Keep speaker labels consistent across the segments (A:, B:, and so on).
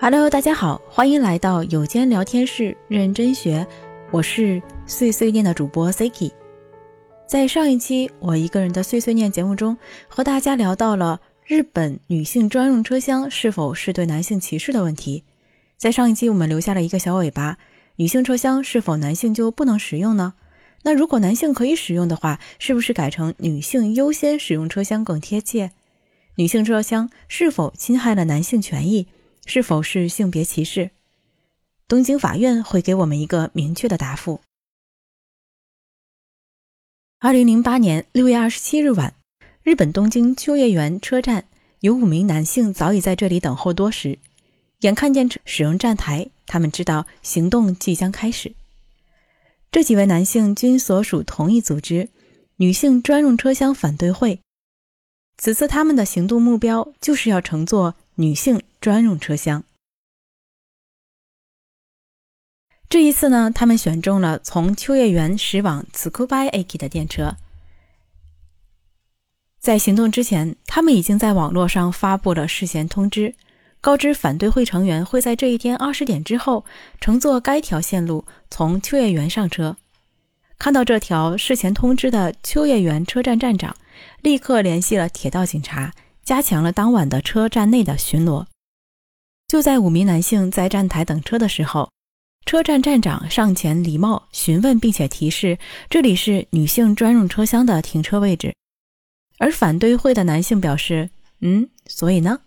A: Hello，大家好，欢迎来到有间聊天室认真学，我是碎碎念的主播 Siki。在上一期我一个人的碎碎念节目中，和大家聊到了日本女性专用车厢是否是对男性歧视的问题。在上一期我们留下了一个小尾巴，女性车厢是否男性就不能使用呢？那如果男性可以使用的话，是不是改成女性优先使用车厢更贴切？女性车厢是否侵害了男性权益？是否是性别歧视？东京法院会给我们一个明确的答复。二零零八年六月二十七日晚，日本东京秋叶原车站有五名男性早已在这里等候多时，眼看见使用站台，他们知道行动即将开始。这几位男性均所属同一组织——女性专用车厢反对会。此次他们的行动目标就是要乘坐。女性专用车厢。这一次呢，他们选中了从秋叶原驶往茨库拜 A K 的电车。在行动之前，他们已经在网络上发布了事先通知，告知反对会成员会在这一天二十点之后乘坐该条线路从秋叶原上车。看到这条事前通知的秋叶原车站站长，立刻联系了铁道警察。加强了当晚的车站内的巡逻。就在五名男性在站台等车的时候，车站站长上前礼貌询问，并且提示这里是女性专用车厢的停车位置。而反对会的男性表示：“嗯，所以呢？”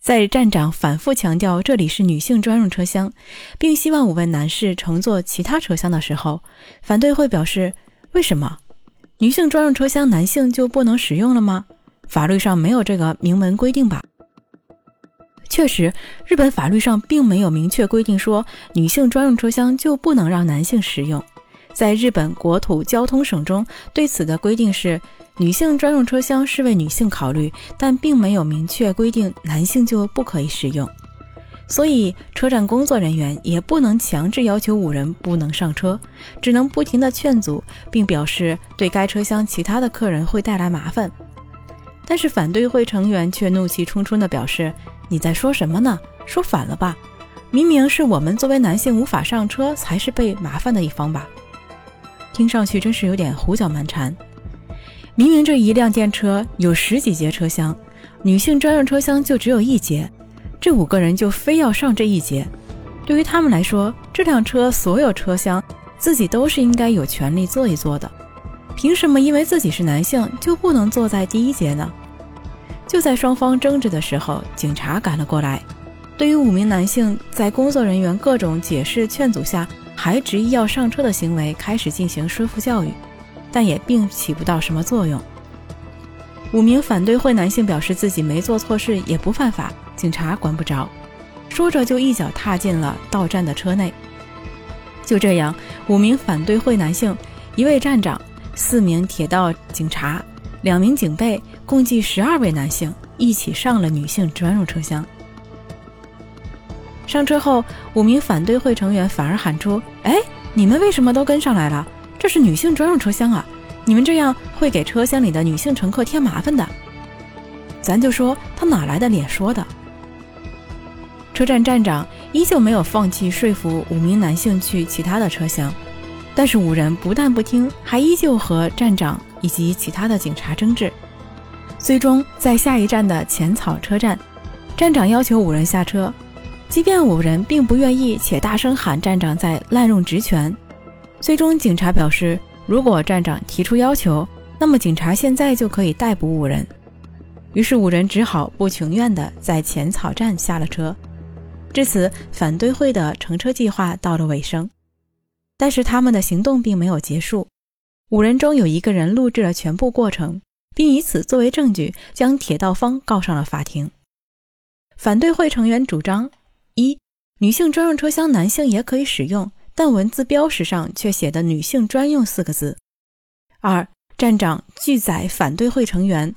A: 在站长反复强调这里是女性专用车厢，并希望五位男士乘坐其他车厢的时候，反对会表示：“为什么女性专用车厢男性就不能使用了吗？”法律上没有这个明文规定吧？确实，日本法律上并没有明确规定说女性专用车厢就不能让男性使用。在日本国土交通省中，对此的规定是女性专用车厢是为女性考虑，但并没有明确规定男性就不可以使用。所以，车站工作人员也不能强制要求五人不能上车，只能不停地劝阻，并表示对该车厢其他的客人会带来麻烦。但是反对会成员却怒气冲冲地表示：“你在说什么呢？说反了吧？明明是我们作为男性无法上车，才是被麻烦的一方吧？”听上去真是有点胡搅蛮缠。明明这一辆电车有十几节车厢，女性专用车厢就只有一节，这五个人就非要上这一节。对于他们来说，这辆车所有车厢自己都是应该有权利坐一坐的。凭什么因为自己是男性就不能坐在第一节呢？就在双方争执的时候，警察赶了过来。对于五名男性在工作人员各种解释劝阻下还执意要上车的行为，开始进行说服教育，但也并起不到什么作用。五名反对会男性表示自己没做错事，也不犯法，警察管不着。说着就一脚踏进了到站的车内。就这样，五名反对会男性，一位站长。四名铁道警察，两名警备，共计十二位男性一起上了女性专用车厢。上车后，五名反对会成员反而喊出：“哎，你们为什么都跟上来了？这是女性专用车厢啊！你们这样会给车厢里的女性乘客添麻烦的。”咱就说他哪来的脸说的？车站站长依旧没有放弃说服五名男性去其他的车厢。但是五人不但不听，还依旧和站长以及其他的警察争执。最终，在下一站的浅草车站，站长要求五人下车，即便五人并不愿意，且大声喊站长在滥用职权。最终，警察表示，如果站长提出要求，那么警察现在就可以逮捕五人。于是，五人只好不情愿地在浅草站下了车。至此，反对会的乘车计划到了尾声。但是他们的行动并没有结束，五人中有一个人录制了全部过程，并以此作为证据，将铁道方告上了法庭。反对会成员主张：一、女性专用车厢男性也可以使用，但文字标识上却写的“女性专用”四个字；二、站长拒载反对会成员，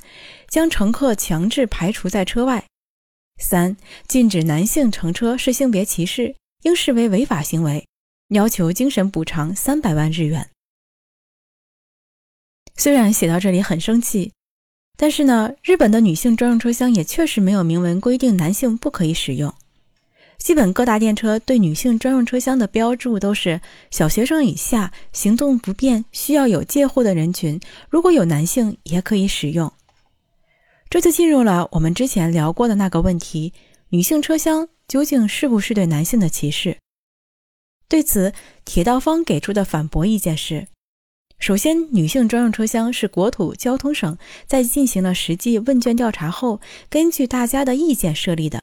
A: 将乘客强制排除在车外；三、禁止男性乘车是性别歧视，应视为违法行为。要求精神补偿三百万日元。虽然写到这里很生气，但是呢，日本的女性专用车厢也确实没有明文规定男性不可以使用。基本各大电车对女性专用车厢的标注都是小学生以下、行动不便、需要有介护的人群，如果有男性也可以使用。这就进入了我们之前聊过的那个问题：女性车厢究竟是不是对男性的歧视？对此，铁道方给出的反驳意见是：首先，女性专用车厢是国土交通省在进行了实际问卷调查后，根据大家的意见设立的；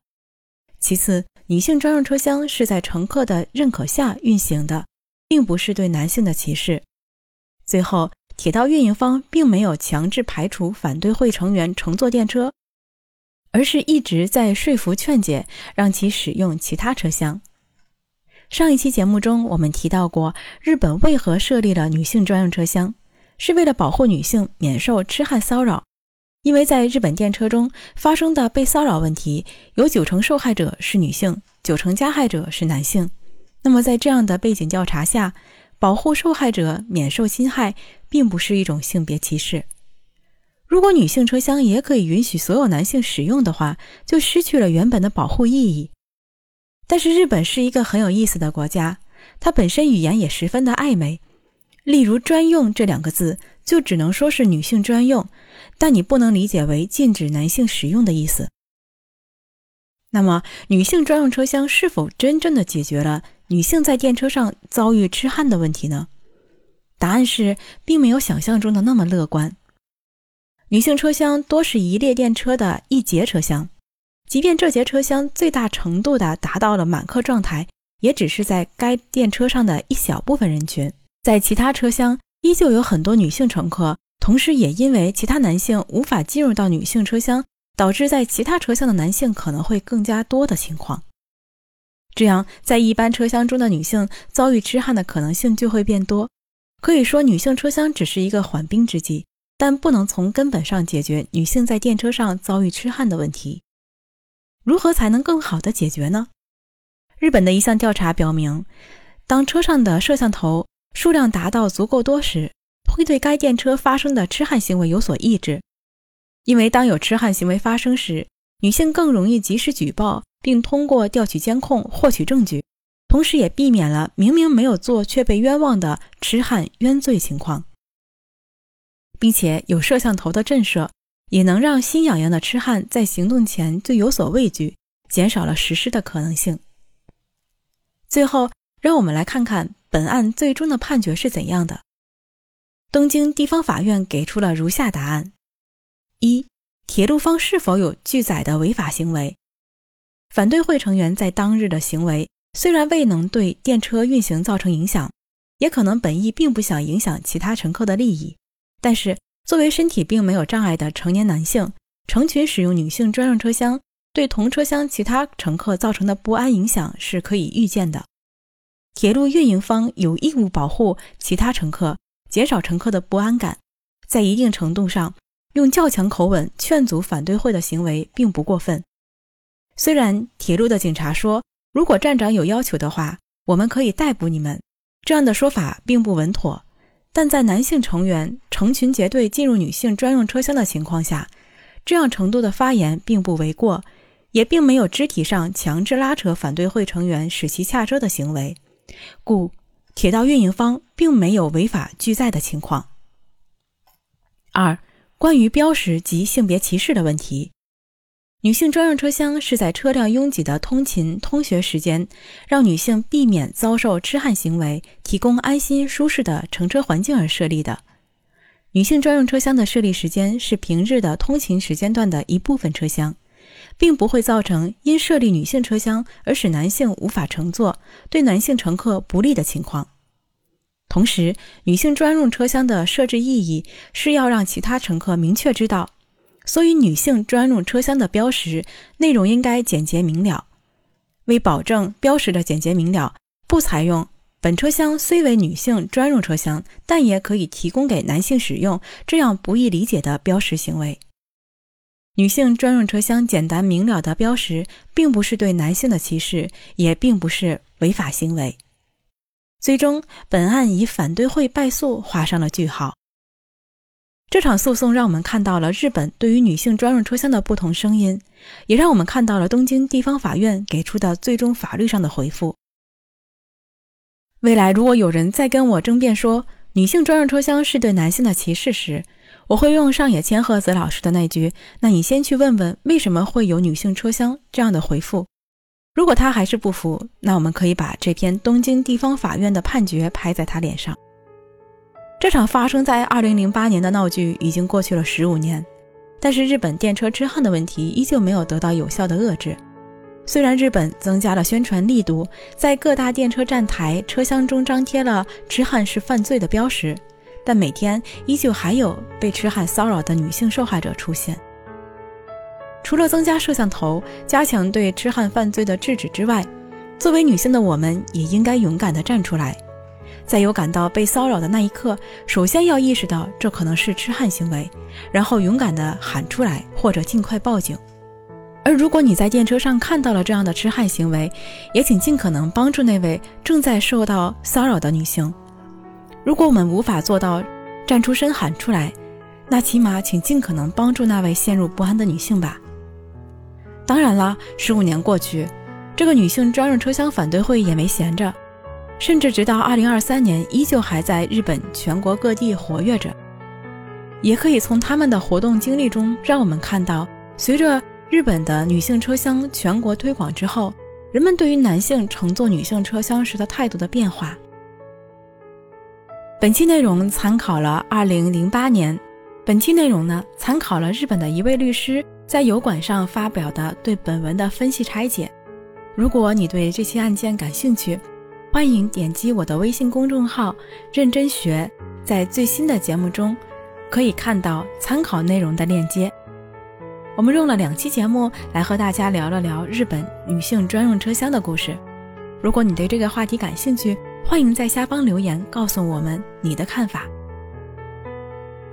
A: 其次，女性专用车厢是在乘客的认可下运行的，并不是对男性的歧视；最后，铁道运营方并没有强制排除反对会成员乘坐电车，而是一直在说服劝解，让其使用其他车厢。上一期节目中，我们提到过，日本为何设立了女性专用车厢，是为了保护女性免受痴汉骚扰。因为在日本电车中发生的被骚扰问题，有九成受害者是女性，九成加害者是男性。那么在这样的背景调查下，保护受害者免受侵害，并不是一种性别歧视。如果女性车厢也可以允许所有男性使用的话，就失去了原本的保护意义。但是日本是一个很有意思的国家，它本身语言也十分的暧昧。例如“专用”这两个字，就只能说是女性专用，但你不能理解为禁止男性使用的意思。那么，女性专用车厢是否真正的解决了女性在电车上遭遇痴汉的问题呢？答案是，并没有想象中的那么乐观。女性车厢多是一列电车的一节车厢。即便这节车厢最大程度的达到了满客状态，也只是在该电车上的一小部分人群。在其他车厢依旧有很多女性乘客，同时也因为其他男性无法进入到女性车厢，导致在其他车厢的男性可能会更加多的情况。这样，在一般车厢中的女性遭遇痴汉的可能性就会变多。可以说，女性车厢只是一个缓兵之计，但不能从根本上解决女性在电车上遭遇痴汉的问题。如何才能更好的解决呢？日本的一项调查表明，当车上的摄像头数量达到足够多时，会对该电车发生的痴汉行为有所抑制。因为当有痴汉行为发生时，女性更容易及时举报，并通过调取监控获取证据，同时也避免了明明没有做却被冤枉的痴汉冤罪情况，并且有摄像头的震慑。也能让心痒痒的痴汉在行动前就有所畏惧，减少了实施的可能性。最后，让我们来看看本案最终的判决是怎样的。东京地方法院给出了如下答案：一、铁路方是否有拒载的违法行为？反对会成员在当日的行为虽然未能对电车运行造成影响，也可能本意并不想影响其他乘客的利益，但是。作为身体并没有障碍的成年男性，成群使用女性专用车厢，对同车厢其他乘客造成的不安影响是可以预见的。铁路运营方有义务保护其他乘客，减少乘客的不安感。在一定程度上，用较强口吻劝阻反对会的行为并不过分。虽然铁路的警察说，如果站长有要求的话，我们可以逮捕你们，这样的说法并不稳妥。但在男性成员成群结队进入女性专用车厢的情况下，这样程度的发言并不为过，也并没有肢体上强制拉扯反对会成员使其下车的行为，故铁道运营方并没有违法拒载的情况。二、关于标识及性别歧视的问题。女性专用车厢是在车辆拥挤的通勤通学时间，让女性避免遭受痴汉行为，提供安心舒适的乘车环境而设立的。女性专用车厢的设立时间是平日的通勤时间段的一部分车厢，并不会造成因设立女性车厢而使男性无法乘坐、对男性乘客不利的情况。同时，女性专用车厢的设置意义是要让其他乘客明确知道。所以，女性专用车厢的标识内容应该简洁明了。为保证标识的简洁明了，不采用“本车厢虽为女性专用车厢，但也可以提供给男性使用”这样不易理解的标识行为。女性专用车厢简单明了的标识，并不是对男性的歧视，也并不是违法行为。最终，本案以反对会败诉画上了句号。这场诉讼让我们看到了日本对于女性专用车厢的不同声音，也让我们看到了东京地方法院给出的最终法律上的回复。未来如果有人再跟我争辩说女性专用车厢是对男性的歧视时，我会用上野千鹤子老师的那句：“那你先去问问为什么会有女性车厢”这样的回复。如果他还是不服，那我们可以把这篇东京地方法院的判决拍在他脸上。这场发生在2008年的闹剧已经过去了十五年，但是日本电车痴汉的问题依旧没有得到有效的遏制。虽然日本增加了宣传力度，在各大电车站台车厢中张贴了“痴汉是犯罪”的标识，但每天依旧还有被痴汉骚扰的女性受害者出现。除了增加摄像头、加强对痴汉犯罪的制止之外，作为女性的我们也应该勇敢地站出来。在有感到被骚扰的那一刻，首先要意识到这可能是痴汉行为，然后勇敢地喊出来，或者尽快报警。而如果你在电车上看到了这样的痴汉行为，也请尽可能帮助那位正在受到骚扰的女性。如果我们无法做到站出声喊出来，那起码请尽可能帮助那位陷入不安的女性吧。当然了，十五年过去，这个女性专用车厢反对会也没闲着。甚至直到二零二三年，依旧还在日本全国各地活跃着。也可以从他们的活动经历中，让我们看到，随着日本的女性车厢全国推广之后，人们对于男性乘坐女性车厢时的态度的变化。本期内容参考了二零零八年，本期内容呢参考了日本的一位律师在油管上发表的对本文的分析拆解。如果你对这期案件感兴趣，欢迎点击我的微信公众号“认真学”，在最新的节目中可以看到参考内容的链接。我们用了两期节目来和大家聊了聊日本女性专用车厢的故事。如果你对这个话题感兴趣，欢迎在下方留言告诉我们你的看法。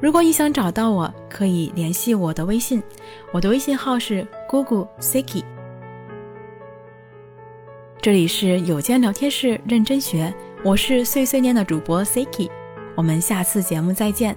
A: 如果你想找到我，可以联系我的微信，我的微信号是姑姑 Siki。这里是有间聊天室，认真学，我是碎碎念的主播 Siki，我们下次节目再见。